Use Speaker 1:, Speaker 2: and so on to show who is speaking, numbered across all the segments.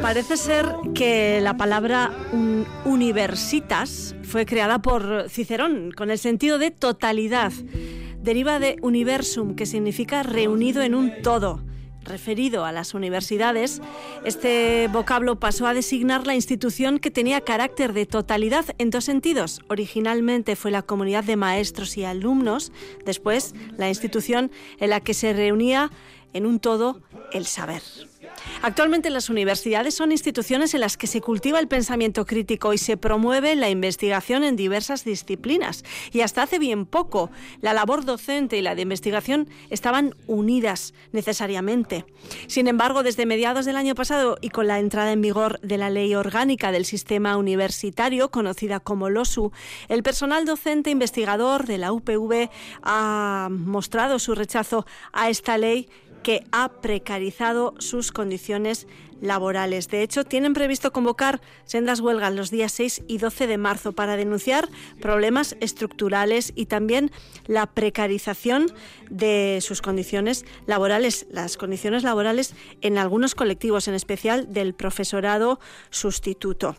Speaker 1: Parece ser que la palabra universitas fue creada por Cicerón con el sentido de totalidad. Deriva de universum, que significa reunido en un todo. Referido a las universidades, este vocablo pasó a designar la institución que tenía carácter de totalidad en dos sentidos. Originalmente fue la comunidad de maestros y alumnos, después la institución en la que se reunía en un todo el saber. Actualmente las universidades son instituciones en las que se cultiva el pensamiento crítico y se promueve la investigación en diversas disciplinas. Y hasta hace bien poco, la labor docente y la de investigación estaban unidas necesariamente. Sin embargo, desde mediados del año pasado y con la entrada en vigor de la ley orgánica del sistema universitario, conocida como LOSU, el personal docente investigador de la UPV ha mostrado su rechazo a esta ley que ha precarizado sus condiciones laborales. De hecho, tienen previsto convocar sendas huelgas los días 6 y 12 de marzo para denunciar problemas estructurales y también la precarización de sus condiciones laborales, las condiciones laborales en algunos colectivos, en especial del profesorado sustituto.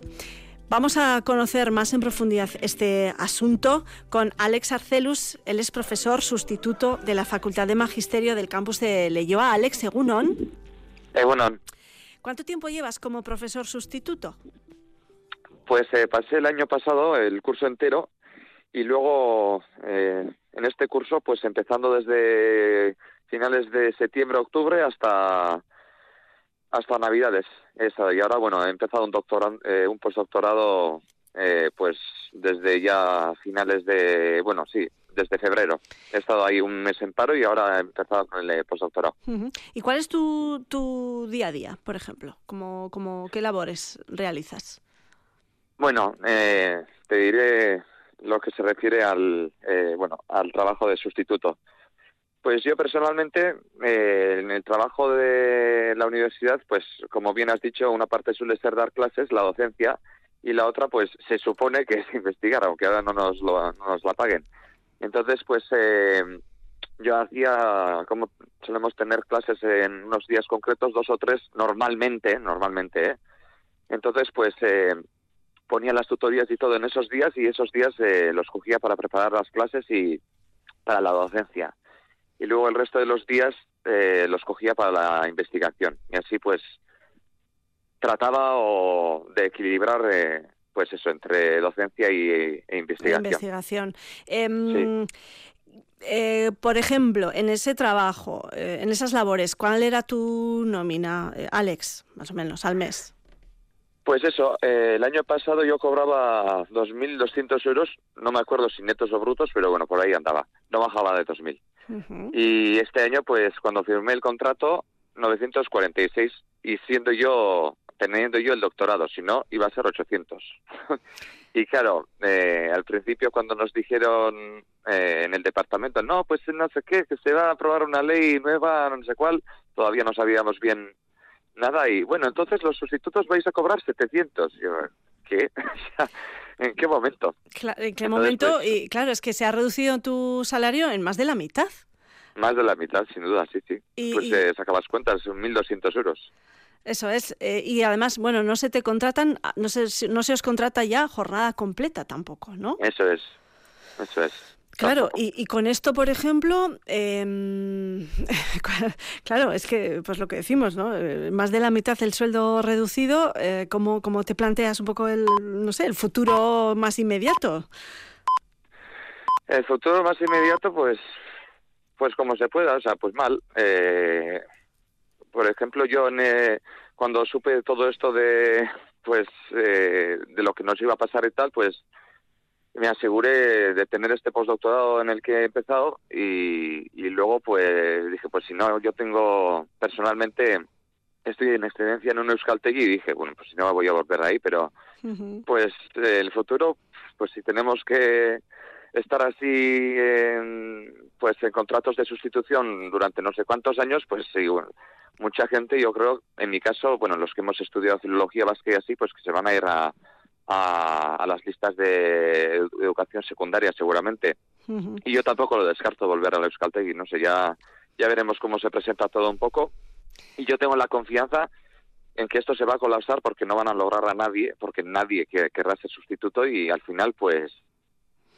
Speaker 1: Vamos a conocer más en profundidad este asunto con Alex Arcelus. Él es profesor sustituto de la Facultad de Magisterio del campus de Leyoa. Alex, según
Speaker 2: Egunon.
Speaker 1: ¿Cuánto tiempo llevas como profesor sustituto?
Speaker 2: Pues eh, pasé el año pasado el curso entero y luego eh, en este curso, pues empezando desde finales de septiembre, octubre hasta hasta Navidades. Esa, y ahora, bueno, he empezado un, doctorado, eh, un postdoctorado eh, pues desde ya finales de, bueno, sí, desde febrero. He estado ahí un mes en paro y ahora he empezado con el eh, postdoctorado.
Speaker 1: ¿Y cuál es tu, tu día a día, por ejemplo? ¿Cómo, cómo, ¿Qué labores realizas?
Speaker 2: Bueno, eh, te diré lo que se refiere al, eh, bueno, al trabajo de sustituto. Pues yo personalmente, eh, en el trabajo de la universidad, pues como bien has dicho, una parte suele ser dar clases, la docencia, y la otra, pues se supone que es investigar, aunque ahora no nos, lo, no nos la paguen. Entonces, pues eh, yo hacía, como solemos tener clases en unos días concretos, dos o tres, normalmente, normalmente, ¿eh? Entonces, pues eh, ponía las tutorías y todo en esos días y esos días eh, los cogía para preparar las clases y para la docencia y luego el resto de los días eh, los cogía para la investigación. Y así pues trataba de equilibrar eh, pues eso entre docencia y, e investigación.
Speaker 1: investigación. Em, eh, por ejemplo, en ese trabajo, en esas labores, ¿cuál era tu nómina, Alex, más o menos, al mes?
Speaker 2: Pues eso, el año pasado yo cobraba 2.200 euros, no me acuerdo si netos o brutos, pero bueno, por ahí andaba, no bajaba de 2.000. Y este año, pues cuando firmé el contrato, 946, y siendo yo, teniendo yo el doctorado, si no, iba a ser 800. y claro, eh, al principio cuando nos dijeron eh, en el departamento, no, pues no sé qué, que se va a aprobar una ley nueva, no sé cuál, todavía no sabíamos bien nada, y bueno, entonces los sustitutos vais a cobrar 700. Yo, ¿qué? ¿En qué momento?
Speaker 1: ¿En qué momento? Pues, y claro, es que se ha reducido tu salario en más de la mitad.
Speaker 2: Más de la mitad, sin duda, sí, sí. pues y... Eh, sacabas cuentas, son 1.200 euros.
Speaker 1: Eso es. Eh, y además, bueno, no se te contratan, no se, no se os contrata ya jornada completa tampoco, ¿no?
Speaker 2: Eso es, eso es.
Speaker 1: Claro, y, con esto, por ejemplo, em, claro, es que, pues lo que decimos, ¿no? Eh, más de la mitad del sueldo reducido, eh, ¿cómo, ¿cómo, te planteas un poco el, no sé, el futuro más inmediato?
Speaker 2: El futuro más inmediato, pues, pues como se pueda, o sea, pues mal. Eh, por ejemplo, yo en, cuando supe todo esto de, pues, de lo que nos iba a pasar y tal, pues me aseguré de tener este postdoctorado en el que he empezado y, y luego pues dije, pues si no, yo tengo personalmente, estoy en excedencia en un Euskaltegui y dije, bueno, pues si no voy a volver ahí, pero pues el futuro, pues si tenemos que estar así en, pues en contratos de sustitución durante no sé cuántos años, pues sí, mucha gente, yo creo, en mi caso, bueno, los que hemos estudiado filología vasca y así, pues que se van a ir a a, las listas de educación secundaria seguramente. Y yo tampoco lo descarto volver a la Euskaltegui, no sé, ya, ya veremos cómo se presenta todo un poco. Y yo tengo la confianza en que esto se va a colapsar porque no van a lograr a nadie, porque nadie querrá ser sustituto y al final pues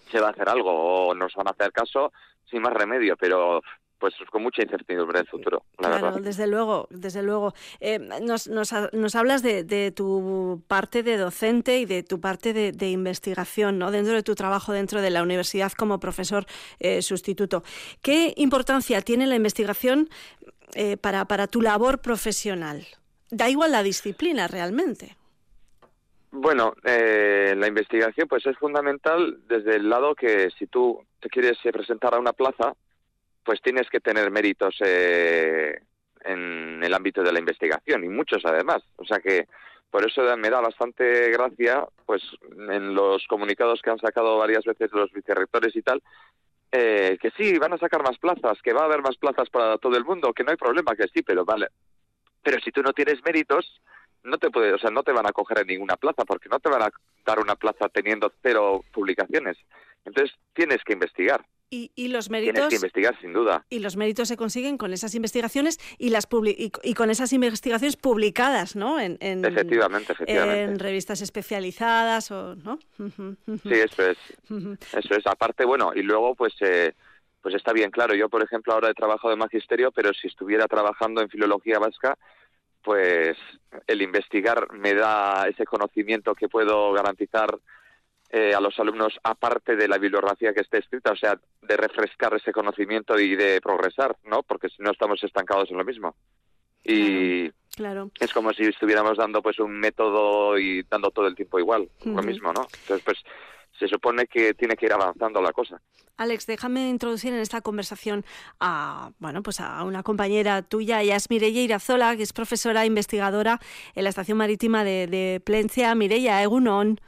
Speaker 2: se va a hacer algo o nos van a hacer caso sin más remedio, pero pues con mucha incertidumbre del futuro.
Speaker 1: claro, desde luego, desde luego. Eh, nos, nos, nos, hablas de, tu parte de docente y de tu parte de, investigación, ¿no? Dentro de tu trabajo dentro de la universidad como profesor eh, sustituto. ¿Qué importancia tiene la investigación eh, para, para tu labor profesional? Da igual la disciplina realmente.
Speaker 2: Bueno, la investigación pues es fundamental desde el lado que si tú te quieres presentar a una plaza, pues tienes que tener méritos eh, en el ámbito de la investigación y muchos además. O sea que por eso me da bastante gracia, pues en los comunicados que han sacado varias veces los vicerrectores y tal, eh, que sí, van a sacar más plazas, que va a haber más plazas para todo el mundo, que no hay problema, que sí, pero vale. Pero si tú no tienes méritos, no te puede, o sea, no te van a coger en ninguna plaza, porque no te van a dar una plaza teniendo cero publicaciones. Entonces tienes que investigar.
Speaker 1: Y, los méritos. Tienes
Speaker 2: que investigar, sin duda.
Speaker 1: Y los méritos se consiguen con esas investigaciones y las y, con esas investigaciones publicadas, ¿no? En,
Speaker 2: efectivamente, efectivamente.
Speaker 1: En revistas especializadas o, ¿no?
Speaker 2: Sí, eso es. Eso es. Aparte, bueno, y luego, pues. Eh, pues está bien claro. Yo, por ejemplo, ahora he trabajado en magisterio, pero si estuviera trabajando en filología vasca, pues el investigar me da ese conocimiento que puedo garantizar eh, a los alumnos, aparte de la bibliografía que esté escrita, o sea, de refrescar ese conocimiento y de progresar, ¿no? Porque si no estamos estancados en lo mismo. Y
Speaker 1: claro,
Speaker 2: es como si estuviéramos dando pues un método y dando todo el tiempo igual, lo mismo, ¿no? Entonces, pues se supone que tiene que ir avanzando la cosa.
Speaker 1: Alex, déjame introducir en esta conversación a, bueno, pues a una compañera tuya, ella es Mireia Irazola, que es profesora e investigadora en la Estación Marítima de, de Plencia. Mireia, Egunon.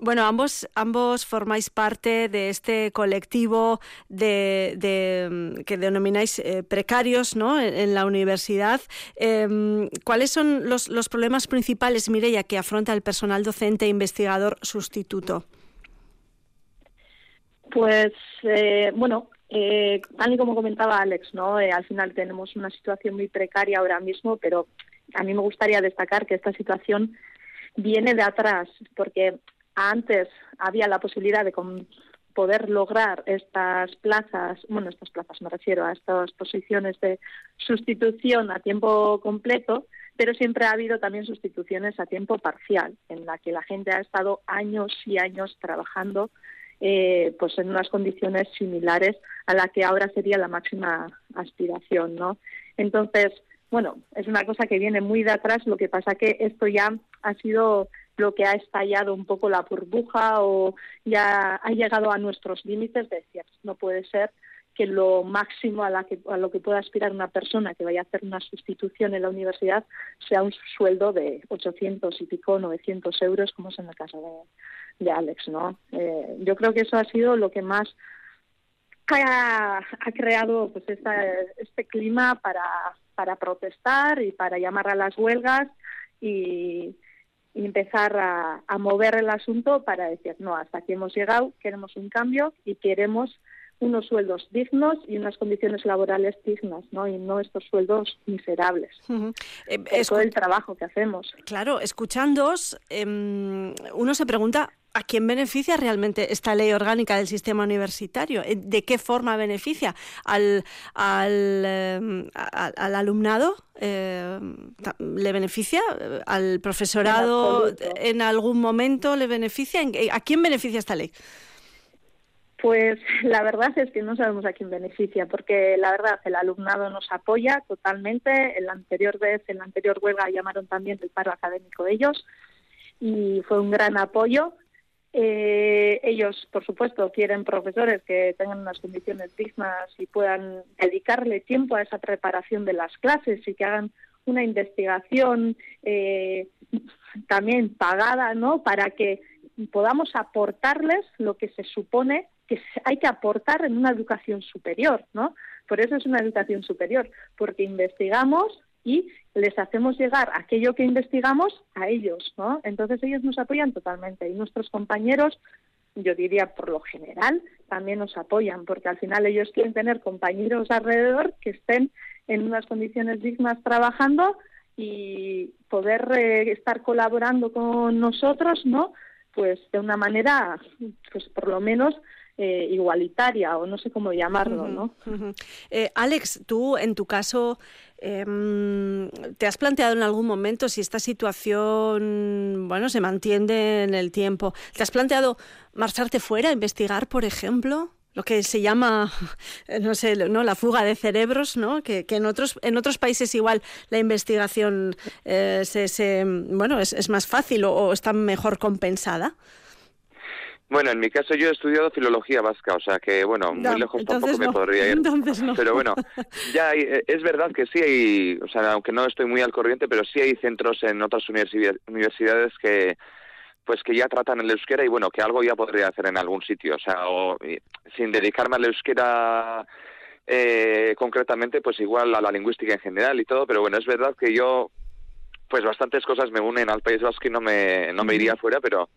Speaker 1: Bueno, ambos, ambos formáis parte de este colectivo de, mm, que denomináis eh, precarios ¿no? en, la universidad. Em, ¿Cuáles son los, los problemas principales, Mireia, que afronta el personal docente e investigador sustituto?
Speaker 3: Pues, eh, bueno, eh, tal y como comentaba Alex, ¿no? Eh, al final tenemos una situación muy precaria ahora mismo, pero a mí me gustaría destacar que esta situación viene de atrás, porque antes había la posibilidad de poder lograr estas plazas, bueno, estas plazas me refiero a estas posiciones de sustitución a tiempo completo, pero siempre ha habido también sustituciones a tiempo parcial, en la que la gente ha estado años y años trabajando eh, pues en unas condiciones similares a la que ahora sería la máxima aspiración, ¿no? Entonces, bueno, es una cosa que viene muy de atrás, lo que pasa que esto ya ha sido lo que ha estallado un poco la burbuja o ya ha llegado a nuestros límites de decir, no puede ser que lo máximo a, la que, a lo que pueda aspirar una persona que vaya a hacer una sustitución en la universidad sea un sueldo de 800 y pico, 900 euros, como es en el caso de, Alex, ¿no? Eh, yo creo que eso ha sido lo que más ha, creado pues este clima para para protestar y para llamar a las huelgas y, empezar a, mover el asunto para decir, no, hasta aquí hemos llegado, queremos un cambio y queremos unos sueldos dignos y unas condiciones laborales dignas, ¿no? Y no estos sueldos miserables. Es todo el trabajo que hacemos.
Speaker 1: Claro, escuchándoos, em, uno se pregunta ¿A quién beneficia realmente esta ley orgánica del sistema universitario? Eh, ¿De qué forma beneficia? ¿Al, al, em, alumnado? Em, ¿Le beneficia? ¿Al profesorado en, algún momento le beneficia? ¿A quién beneficia esta ley?
Speaker 3: Pues la verdad es que no sabemos a quién beneficia, porque la verdad el alumnado nos apoya totalmente. En la anterior vez, en la anterior huelga llamaron también el paro académico ellos y fue un gran apoyo. Eh, ellos, por supuesto, quieren profesores que tengan unas condiciones dignas y puedan dedicarle tiempo a esa preparación de las clases y que hagan una investigación eh, también pagada, ¿no? Para que podamos aportarles lo que se supone que hay que aportar en una educación superior, ¿no? Por eso es una educación superior, porque investigamos y les hacemos llegar aquello que investigamos a ellos, ¿no? Entonces ellos nos apoyan totalmente y nuestros compañeros, yo diría por lo general, también nos apoyan, porque al final ellos quieren tener compañeros alrededor que estén en unas condiciones dignas trabajando y poder eh, estar colaborando con nosotros, ¿no? Pues de una manera, pues por lo menos eh, igualitaria o no sé cómo llamarlo, ¿no?
Speaker 1: Eh, Alex, tú en tu caso em, te has planteado en algún momento si esta situación, bueno, se mantiene en el tiempo. ¿Te has planteado marcharte fuera investigar, por ejemplo? Lo que se llama, no sé, ¿no? la fuga de cerebros, ¿no? que, en, otros, en otros países igual la investigación eh, se, bueno, es, más fácil o está mejor compensada.
Speaker 2: Bueno, en mi caso yo he estudiado filología vasca, o sea que, bueno, muy lejos tampoco me podría ir. Pero bueno, ya eh, es verdad que sí hay, o sea, aunque no estoy muy al corriente, pero sí hay centros en otras universidades que pues que ya tratan el euskera y bueno, que algo ya podría hacer en algún sitio, o sea, o, sin dedicarme al euskera eh, concretamente, pues igual a la lingüística en general y todo, pero bueno, es verdad que yo, pues bastantes cosas me unen al País Vasco y no me, no me iría fuera, pero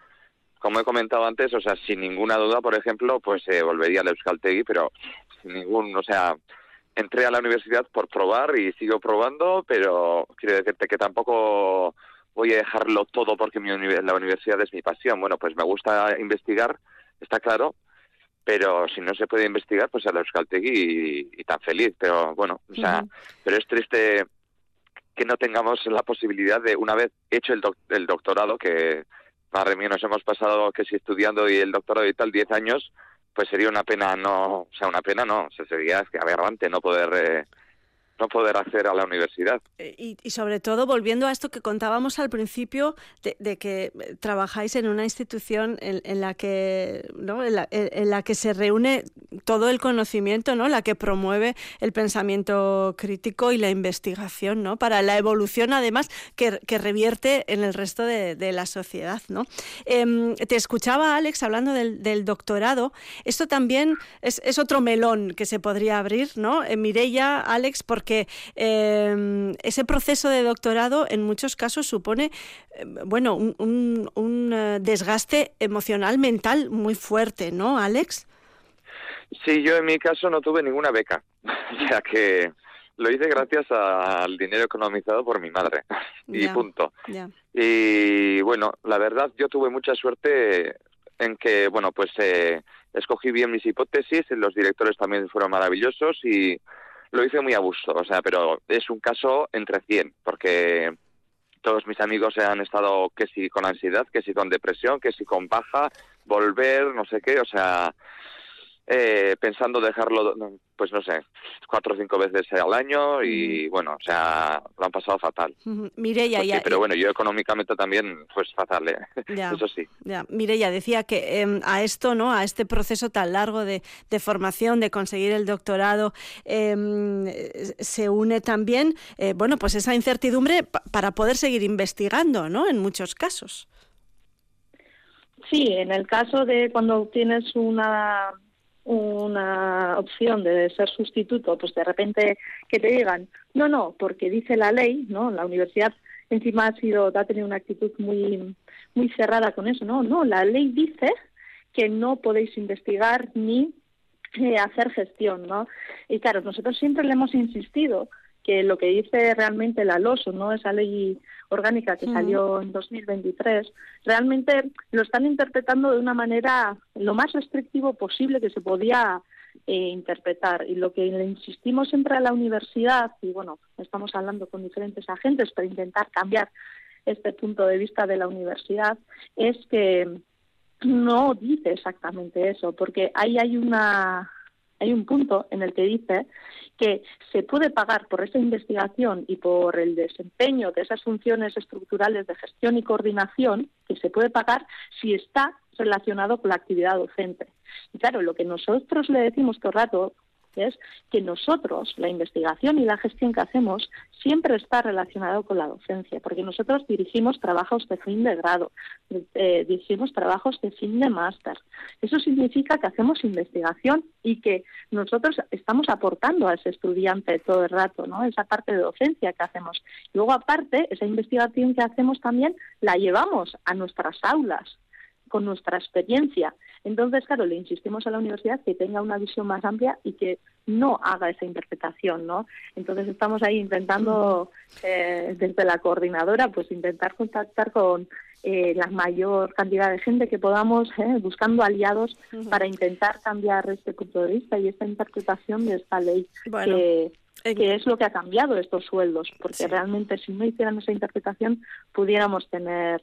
Speaker 2: como he comentado antes, o sea, sin ninguna duda, por ejemplo, pues eh, volvería al Euskaltegui, pero sin ningún, o sea, entré a la universidad por probar y sigo probando, pero quiero decirte que tampoco voy a dejarlo todo porque mi la universidad es mi pasión. Bueno, pues me gusta investigar, está claro, pero si no se puede investigar, pues a la Euskaltegui y, tan feliz. Pero bueno, o sea, pero es triste que no tengamos la posibilidad de, una vez hecho el, el doctorado, que madre mía, nos hemos pasado que si estudiando y el doctorado y tal 10 años, pues sería una pena no, o sea, una pena no, o sería aberrante no poder eh, no poder acceder a la universidad.
Speaker 1: Eh, y, sobre todo, volviendo a esto que contábamos al principio, de, que trabajáis en una institución en, la que ¿no? En la, que se reúne todo el conocimiento, ¿no? la que promueve el pensamiento crítico y la investigación, ¿no? para la evolución, además, que, revierte en el resto de, la sociedad. ¿no? Em, te escuchaba, Alex, hablando del, doctorado. Esto también es, otro melón que se podría abrir, ¿no? Eh, Mireia, Alex, porque porque em, ese proceso de doctorado en muchos casos supone em, bueno, un, eh, desgaste emocional, mental muy fuerte, ¿no, Alex?
Speaker 2: Sí, yo en mi caso no tuve ninguna beca, ya que lo hice gracias al dinero economizado por mi madre y punto. Y bueno, la verdad yo tuve mucha suerte en que, bueno, pues eh, escogí bien mis hipótesis, los directores también fueron maravillosos y lo hice muy a gusto, o sea, pero es un caso entre 100, porque todos mis amigos han estado que si con ansiedad, que si con depresión, que si con baja, volver, no sé qué, o sea, eh, pensando dejarlo, pues no sé, cuatro o cinco veces al año y bueno, o sea, lo han pasado fatal.
Speaker 1: Mireya, ya,
Speaker 2: Pero bueno, yo económicamente también, pues fatal, ¿eh? eso sí.
Speaker 1: Ya. Decía que em, a esto, ¿no? A este proceso tan largo de, formación, de conseguir el doctorado, em, se une también, eh, bueno, pues esa incertidumbre para poder seguir investigando, ¿no? En muchos casos.
Speaker 3: Sí, en el caso de cuando tienes una una opción de ser sustituto, pues de repente que te digan, no, no, porque dice la ley, ¿no? La universidad encima ha sido, ha tenido una actitud muy, muy cerrada con eso, no, no, la ley dice que no podéis investigar ni eh, hacer gestión, ¿no? Y claro, nosotros siempre le hemos insistido que lo que dice realmente la LOSO, ¿no? Esa ley orgánica que salió en 2023, realmente lo están interpretando de una manera lo más restrictivo posible que se podía eh, interpretar. Y lo que le insistimos siempre a la universidad, y bueno, estamos hablando con diferentes agentes para intentar cambiar este punto de vista de la universidad, es que no dice exactamente eso, porque ahí hay una hay un punto en el que dice que se puede pagar por esa investigación y por el desempeño de esas funciones estructurales de gestión y coordinación, que se puede pagar si está relacionado con la actividad docente. Y claro, lo que nosotros le decimos todo el rato es que nosotros, la investigación y la gestión que hacemos, siempre está relacionado con la docencia, porque nosotros dirigimos trabajos de fin de grado, eh, dirigimos trabajos de fin de máster. Eso significa que hacemos investigación y que nosotros estamos aportando a ese estudiante todo el rato, ¿no? Esa parte de docencia que hacemos. Luego, aparte, esa investigación que hacemos también la llevamos a nuestras aulas con nuestra experiencia. Entonces, claro, le insistimos a la universidad que tenga una visión más amplia y que no haga esa interpretación, ¿no? Entonces estamos ahí intentando, eh, desde la coordinadora, pues intentar contactar con eh, la mayor cantidad de gente que podamos, ¿eh? buscando aliados para intentar cambiar este punto de vista y esta interpretación de esta ley que, es lo que ha cambiado estos sueldos, porque realmente si no hicieran esa interpretación pudiéramos tener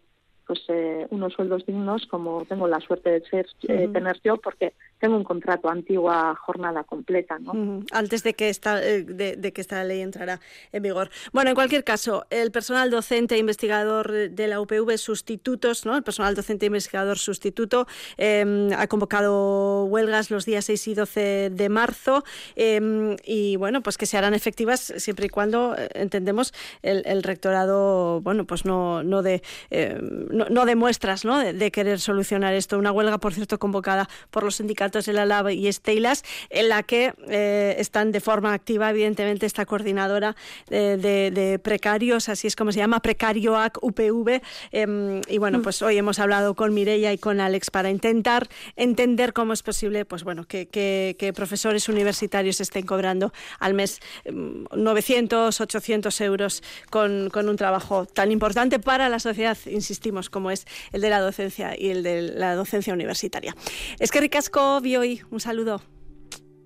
Speaker 3: pues eh, unos sueldos dignos como tengo la suerte de ser eh, tener yo porque tengo un contrato antigua jornada completa, ¿no?
Speaker 1: Antes de que esta eh, de, que esta ley entrara en vigor. Bueno, en cualquier caso, el personal docente e investigador de la UPV sustitutos, ¿no? El personal docente e investigador sustituto em, ha convocado huelgas los días 6 y 12 de marzo em, y bueno, pues que se harán efectivas siempre y cuando entendemos el, rectorado, bueno, pues no no de em, no, demuestras ¿no? De, querer solucionar esto. Una huelga, por cierto, convocada por los sindicatos de la LAB y Estelas, en la que eh, están de forma activa, evidentemente, esta coordinadora de, precarios, así es como se llama, Precarioac UPV. Em, y bueno, mm. pues hoy hemos hablado con Mireia y con Alex para intentar entender cómo es posible pues bueno, que, profesores universitarios estén cobrando al mes 900, em, 800 euros con, con un trabajo tan importante para la sociedad, insistimos como es el de la docencia y el de la docencia universitaria. Es que ricasco, hoy un saludo.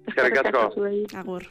Speaker 2: Es que ricasco.
Speaker 1: Agur.